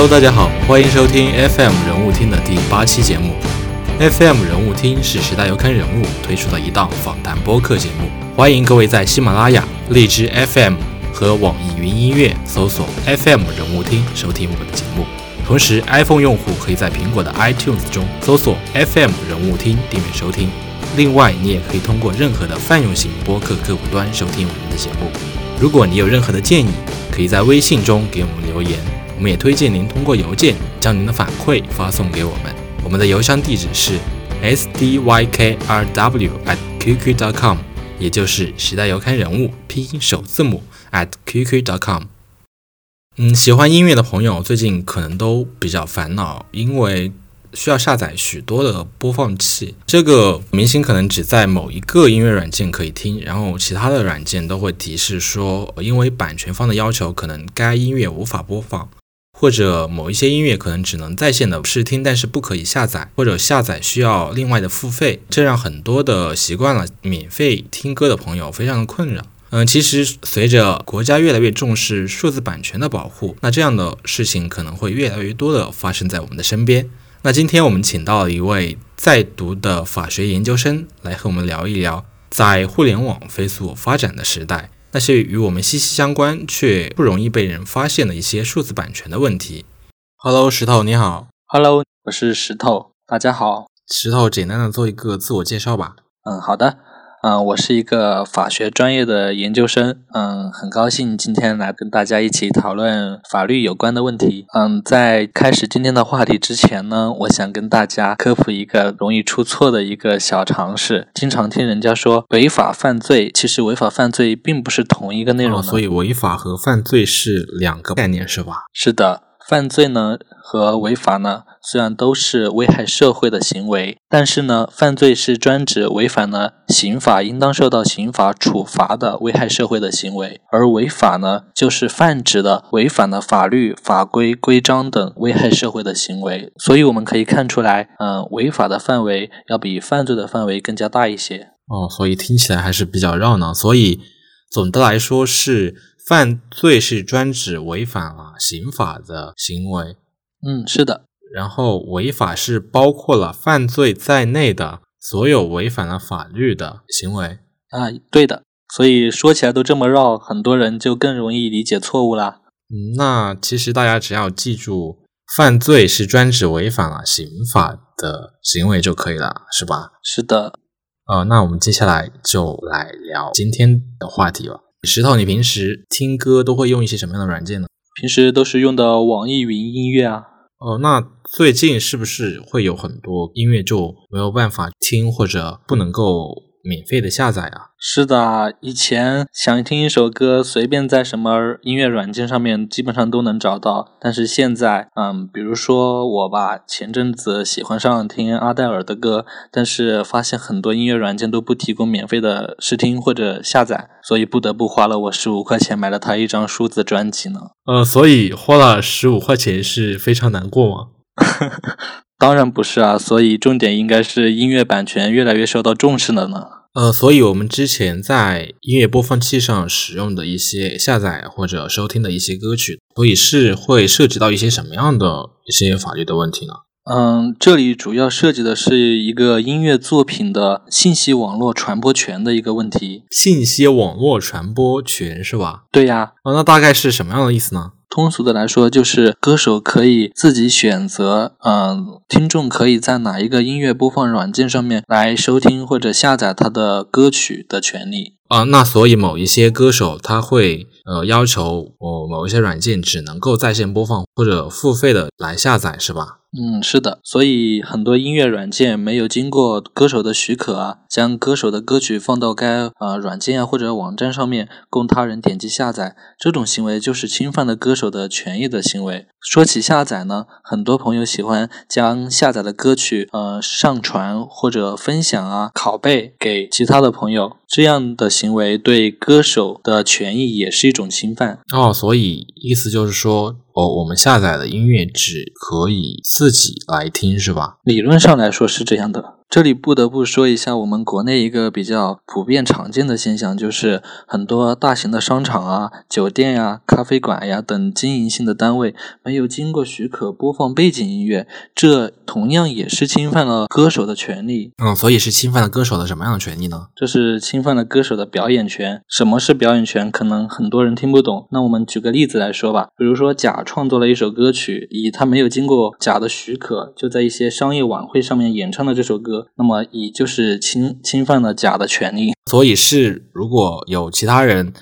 Hello，大家好，欢迎收听 FM 人物听的第八期节目。FM 人物听是时代周刊人物推出的一档访谈播客节目，欢迎各位在喜马拉雅、荔枝 FM 和网易云音乐搜索 FM 人物听收听我们的节目。同时，iPhone 用户可以在苹果的 iTunes 中搜索 FM 人物听订阅收听。另外，你也可以通过任何的泛用型播客客户端收听我们的节目。如果你有任何的建议，可以在微信中给我们留言。我们也推荐您通过邮件将您的反馈发送给我们。我们的邮箱地址是 s d y k r w at qq dot com，也就是时代邮刊人物拼音首字母 at qq dot com。嗯，喜欢音乐的朋友最近可能都比较烦恼，因为需要下载许多的播放器。这个明星可能只在某一个音乐软件可以听，然后其他的软件都会提示说，因为版权方的要求，可能该音乐无法播放。或者某一些音乐可能只能在线的试听，但是不可以下载，或者下载需要另外的付费，这让很多的习惯了免费听歌的朋友非常的困扰。嗯，其实随着国家越来越重视数字版权的保护，那这样的事情可能会越来越多的发生在我们的身边。那今天我们请到了一位在读的法学研究生来和我们聊一聊，在互联网飞速发展的时代。那些与我们息息相关却不容易被人发现的一些数字版权的问题。Hello，石头你好。Hello，我是石头，大家好。石头，简单的做一个自我介绍吧。嗯，好的。嗯，我是一个法学专业的研究生。嗯，很高兴今天来跟大家一起讨论法律有关的问题。嗯，在开始今天的话题之前呢，我想跟大家科普一个容易出错的一个小常识。经常听人家说违法犯罪，其实违法犯罪并不是同一个内容。所以违法和犯罪是两个概念，是吧？是的。犯罪呢和违法呢，虽然都是危害社会的行为，但是呢，犯罪是专指违反了刑法应当受到刑法处罚的危害社会的行为，而违法呢，就是泛指的违反了法律法规规章等危害社会的行为。所以我们可以看出来，嗯，违法的范围要比犯罪的范围更加大一些。哦，所以听起来还是比较绕呢。所以总的来说是。犯罪是专指违反了刑法的行为，嗯，是的。然后违法是包括了犯罪在内的所有违反了法律的行为啊，对的。所以说起来都这么绕，很多人就更容易理解错误啦。嗯，那其实大家只要记住，犯罪是专指违反了刑法的行为就可以了，是吧？是的。呃，那我们接下来就来聊今天的话题吧。石头，你平时听歌都会用一些什么样的软件呢？平时都是用的网易云音乐啊。哦，那最近是不是会有很多音乐就没有办法听，或者不能够？免费的下载啊？是的，以前想听一首歌，随便在什么音乐软件上面基本上都能找到。但是现在，嗯，比如说我吧，前阵子喜欢上听阿黛尔的歌，但是发现很多音乐软件都不提供免费的试听或者下载，所以不得不花了我十五块钱买了他一张数字专辑呢。呃，所以花了十五块钱是非常难过吗？当然不是啊，所以重点应该是音乐版权越来越受到重视了呢。呃，所以我们之前在音乐播放器上使用的一些下载或者收听的一些歌曲，所以是会涉及到一些什么样的一些法律的问题呢？嗯，这里主要涉及的是一个音乐作品的信息网络传播权的一个问题。信息网络传播权是吧？对呀。哦，那大概是什么样的意思呢？通俗的来说，就是歌手可以自己选择，嗯，听众可以在哪一个音乐播放软件上面来收听或者下载他的歌曲的权利。啊，那所以某一些歌手他会呃要求哦某一些软件只能够在线播放或者付费的来下载，是吧？嗯，是的，所以很多音乐软件没有经过歌手的许可啊，将歌手的歌曲放到该呃软件啊或者网站上面供他人点击下载，这种行为就是侵犯了歌手的权益的行为。说起下载呢，很多朋友喜欢将下载的歌曲呃上传或者分享啊拷贝给其他的朋友，这样的行为对歌手的权益也是一种侵犯。哦，所以意思就是说。哦，我们下载的音乐只可以自己来听，是吧？理论上来说是这样的。这里不得不说一下，我们国内一个比较普遍常见的现象，就是很多大型的商场啊、酒店呀、咖啡馆呀等经营性的单位没有经过许可播放背景音乐，这同样也是侵犯了歌手的权利。嗯，所以是侵犯了歌手的什么样的权利呢？这是侵犯了歌手的表演权。什么是表演权？可能很多人听不懂。那我们举个例子来说吧，比如说甲创作了一首歌曲，乙他没有经过甲的许可，就在一些商业晚会上面演唱了这首歌。那么，乙就是侵侵犯了甲的权利，所以是如果有其他人，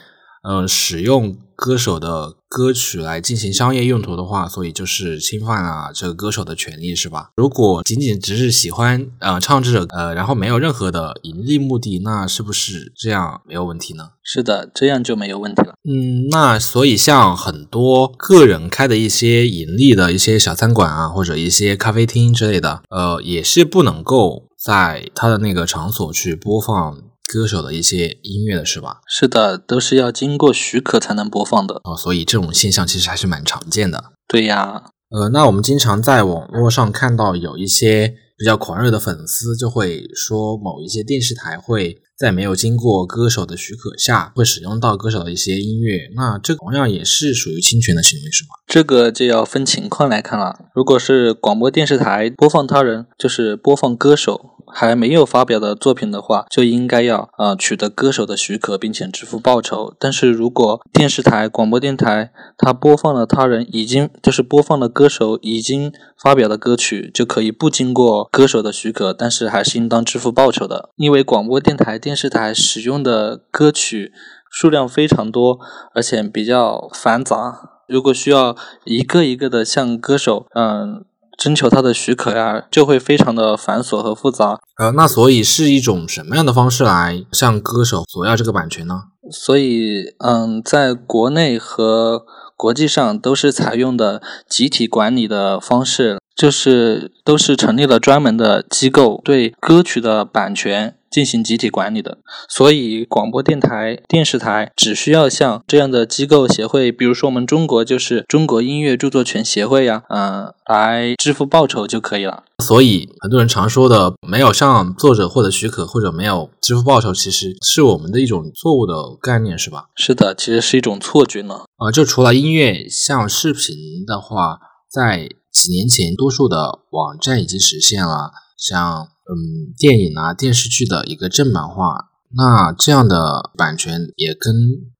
呃，使用歌手的歌曲来进行商业用途的话，所以就是侵犯了这个歌手的权利，是吧？如果仅仅只是喜欢呃唱这首呃，然后没有任何的盈利目的，那是不是这样没有问题呢？是的，这样就没有问题了。嗯，那所以像很多个人开的一些盈利的一些小餐馆啊，或者一些咖啡厅之类的，呃，也是不能够在他的那个场所去播放歌手的一些音乐的，是吧？是的，都是要经过许可才能播放的。哦，所以这种现象其实还是蛮常见的。对呀，呃，那我们经常在网络上看到有一些比较狂热的粉丝就会说，某一些电视台会。在没有经过歌手的许可下，会使用到歌手的一些音乐，那这同样也是属于侵权的行为，是吗？这个就要分情况来看了。如果是广播电视台播放他人，就是播放歌手。还没有发表的作品的话，就应该要呃取得歌手的许可，并且支付报酬。但是如果电视台、广播电台它播放了他人已经就是播放了歌手已经发表的歌曲，就可以不经过歌手的许可，但是还是应当支付报酬的。因为广播电台、电视台使用的歌曲数量非常多，而且比较繁杂，如果需要一个一个的向歌手嗯。征求他的许可呀，就会非常的繁琐和复杂。呃，那所以是一种什么样的方式来向歌手索要这个版权呢？所以，嗯，在国内和国际上都是采用的集体管理的方式，就是都是成立了专门的机构对歌曲的版权。进行集体管理的，所以广播电台、电视台只需要向这样的机构协会，比如说我们中国就是中国音乐著作权协会呀，嗯，来支付报酬就可以了。所以很多人常说的没有向作者获得许可或者没有支付报酬，其实是我们的一种错误的概念，是吧？是的，其实是一种错觉呢。啊，就除了音乐，像视频的话，在几年前，多数的网站已经实现了像。嗯，电影啊、电视剧的一个正版化，那这样的版权也跟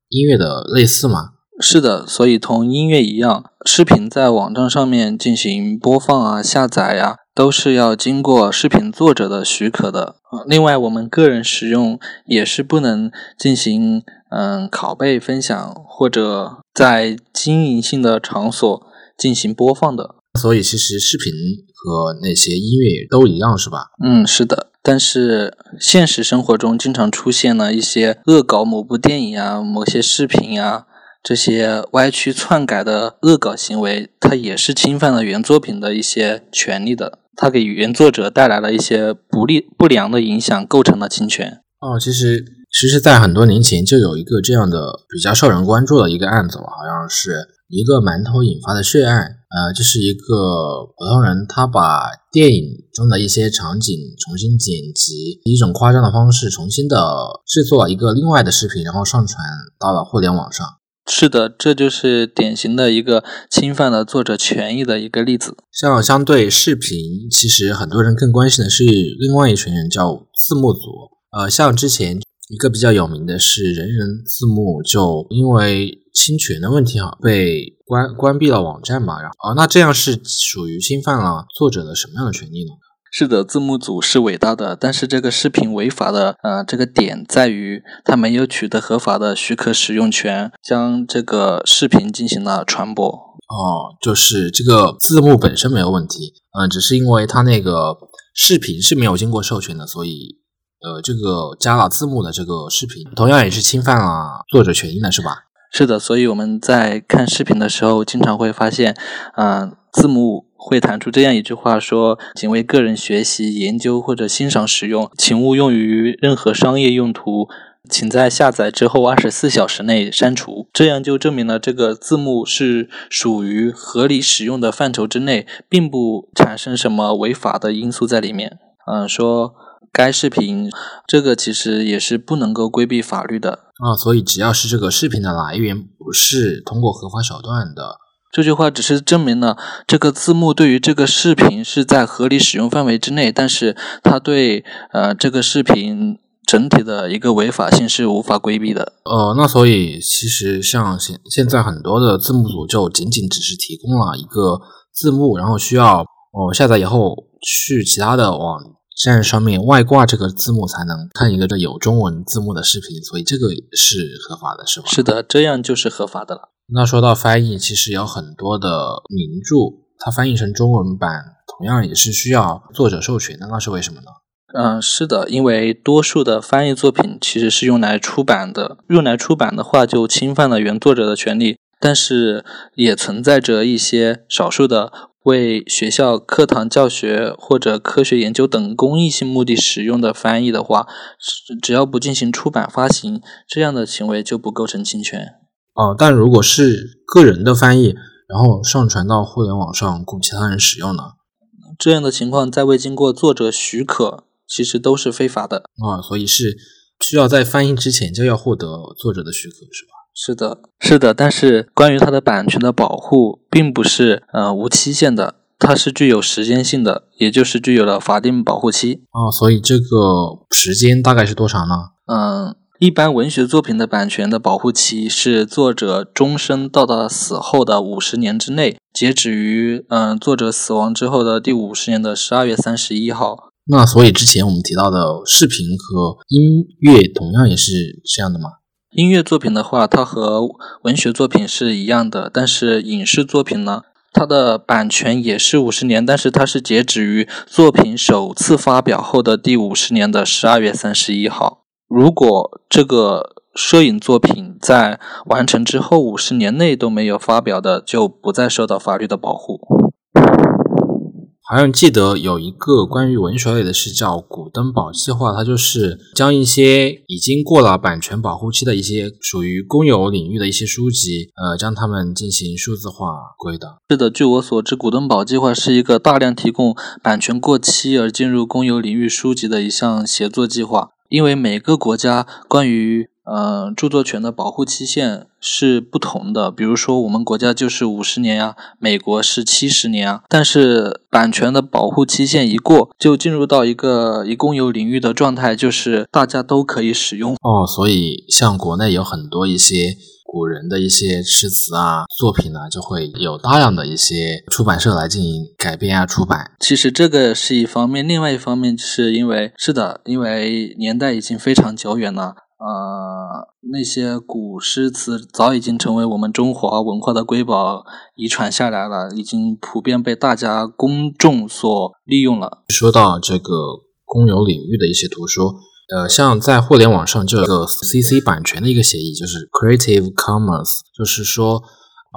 音乐的类似吗？是的，所以同音乐一样，视频在网站上面进行播放啊、下载呀，都是要经过视频作者的许可的。另外，我们个人使用也是不能进行嗯拷贝分享或者在经营性的场所进行播放的。所以，其实视频和那些音乐也都一样，是吧？嗯，是的。但是现实生活中经常出现了一些恶搞某部电影啊、某些视频啊这些歪曲篡改的恶搞行为，它也是侵犯了原作品的一些权利的。它给原作者带来了一些不利、不良的影响，构成了侵权。哦，其实，其实，在很多年前就有一个这样的比较受人关注的一个案子，好像是一个馒头引发的血案。呃，这是一个普通人，他把电影中的一些场景重新剪辑，以一种夸张的方式重新的制作了一个另外的视频，然后上传到了互联网上。是的，这就是典型的一个侵犯了作者权益的一个例子。像相对视频，其实很多人更关心的是另外一群人，叫字幕组。呃，像之前。一个比较有名的是人人字幕，就因为侵权的问题哈，被关关闭了网站嘛。然后，哦，那这样是属于侵犯了作者的什么样的权利呢？是的，字幕组是伟大的，但是这个视频违法的，呃，这个点在于他没有取得合法的许可使用权，将这个视频进行了传播。哦，就是这个字幕本身没有问题，嗯，只是因为他那个视频是没有经过授权的，所以。呃，这个加了字幕的这个视频，同样也是侵犯了作者权益的，是吧？是的，所以我们在看视频的时候，经常会发现，嗯，字幕会弹出这样一句话，说：“仅为个人学习、研究或者欣赏使用，请勿用于任何商业用途，请在下载之后二十四小时内删除。”这样就证明了这个字幕是属于合理使用的范畴之内，并不产生什么违法的因素在里面。嗯，说该视频这个其实也是不能够规避法律的啊。所以只要是这个视频的来源不是通过合法手段的，这句话只是证明了这个字幕对于这个视频是在合理使用范围之内，但是它对呃这个视频。整体的一个违法性是无法规避的。呃，那所以其实像现现在很多的字幕组就仅仅只是提供了一个字幕，然后需要哦下载以后去其他的网站上面外挂这个字幕才能看一个这有中文字幕的视频，所以这个是合法的，是吧？是的，这样就是合法的了。那说到翻译，其实有很多的名著，它翻译成中文版，同样也是需要作者授权的，那是为什么呢？嗯，是的，因为多数的翻译作品其实是用来出版的，用来出版的话就侵犯了原作者的权利。但是也存在着一些少数的为学校课堂教学或者科学研究等公益性目的使用的翻译的话，只要不进行出版发行，这样的行为就不构成侵权。哦，但如果是个人的翻译，然后上传到互联网上供其他人使用呢？这样的情况在未经过作者许可。其实都是非法的啊，所以是需要在翻译之前就要获得作者的许可，是吧？是的，是的。但是关于它的版权的保护，并不是呃无期限的，它是具有时间性的，也就是具有了法定保护期啊。所以这个时间大概是多长呢？嗯，一般文学作品的版权的保护期是作者终身到达死后的五十年之内，截止于嗯作者死亡之后的第五十年的十二月三十一号。那所以之前我们提到的视频和音乐同样也是这样的吗？音乐作品的话，它和文学作品是一样的，但是影视作品呢，它的版权也是五十年，但是它是截止于作品首次发表后的第五十年的十二月三十一号。如果这个摄影作品在完成之后五十年内都没有发表的，就不再受到法律的保护。好像记得有一个关于文学类的是叫“古登堡计划”，它就是将一些已经过了版权保护期的一些属于公有领域的一些书籍，呃，将它们进行数字化归档。是的，据我所知，“古登堡计划”是一个大量提供版权过期而进入公有领域书籍的一项协作计划，因为每个国家关于呃，著作权的保护期限是不同的。比如说，我们国家就是五十年呀，美国是七十年啊。但是，版权的保护期限一过，就进入到一个一共有领域的状态，就是大家都可以使用。哦，所以像国内有很多一些古人的一些诗词啊、作品呢，就会有大量的一些出版社来进行改编啊、出版。其实这个是一方面，另外一方面是因为是的，因为年代已经非常久远了。呃，那些古诗词早已经成为我们中华文化的瑰宝，遗传下来了，已经普遍被大家公众所利用了。说到这个公有领域的一些图书，呃，像在互联网上就有个 CC 版权的一个协议，就是 Creative Commons，就是说。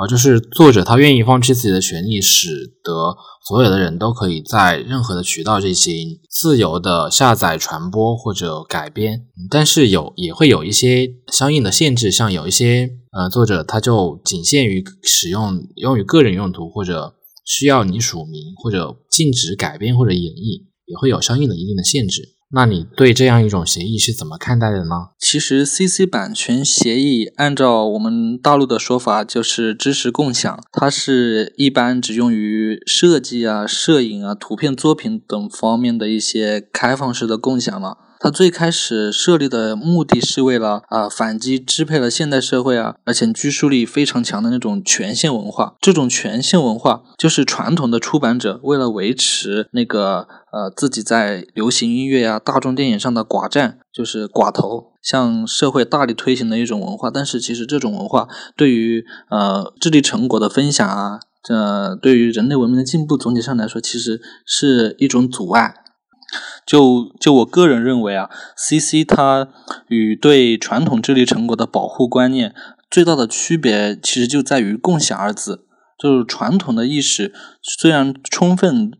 啊，就是作者他愿意放弃自己的权利，使得所有的人都可以在任何的渠道进行自由的下载、传播或者改编。但是有也会有一些相应的限制，像有一些呃作者他就仅限于使用用于个人用途，或者需要你署名，或者禁止改编或者演绎，也会有相应的一定的限制。那你对这样一种协议是怎么看待的呢？其实，CC 版权协议按照我们大陆的说法，就是知识共享，它是一般只用于设计啊、摄影啊、图片作品等方面的一些开放式的共享了。它最开始设立的目的是为了啊反击支配了现代社会啊，而且拘束力非常强的那种权限文化。这种权限文化就是传统的出版者为了维持那个呃自己在流行音乐呀、大众电影上的寡占，就是寡头，向社会大力推行的一种文化。但是其实这种文化对于呃智力成果的分享啊，这对于人类文明的进步，总体上来说其实是一种阻碍。就就我个人认为啊，CC 它与对传统智力成果的保护观念最大的区别，其实就在于“共享”二字。就是传统的意识虽然充分，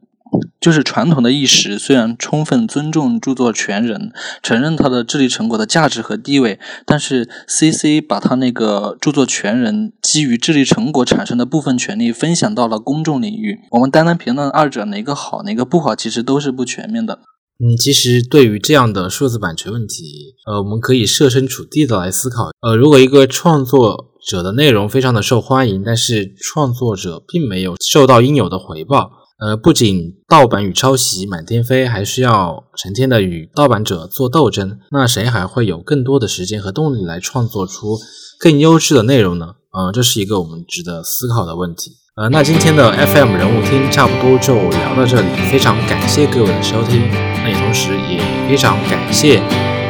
就是传统的意识虽然充分尊重著作权人，承认他的智力成果的价值和地位，但是 CC 把他那个著作权人基于智力成果产生的部分权利分享到了公众领域。我们单单评论二者哪个好哪个不好，其实都是不全面的。嗯，其实对于这样的数字版权问题，呃，我们可以设身处地的来思考。呃，如果一个创作者的内容非常的受欢迎，但是创作者并没有受到应有的回报，呃，不仅盗版与抄袭满天飞，还需要成天的与盗版者做斗争，那谁还会有更多的时间和动力来创作出更优质的内容呢？呃，这是一个我们值得思考的问题。呃，那今天的 FM 人物厅差不多就聊到这里，非常感谢各位的收听。那也同时也非常感谢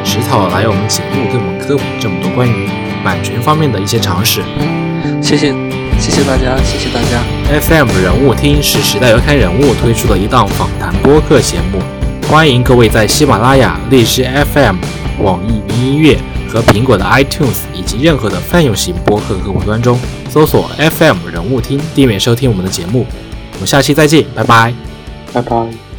石头来我们节目，给我们科普这么多关于版权方面的一些常识。谢谢，谢谢大家，谢谢大家。FM 人物厅是时代周刊人物推出的一档访谈播客节目，欢迎各位在喜马拉雅、荔枝 FM、网易云音乐和苹果的 iTunes 以及任何的泛用型播客客户端中。搜索 FM 人物听，订阅收听我们的节目。我们下期再见，拜拜，拜拜。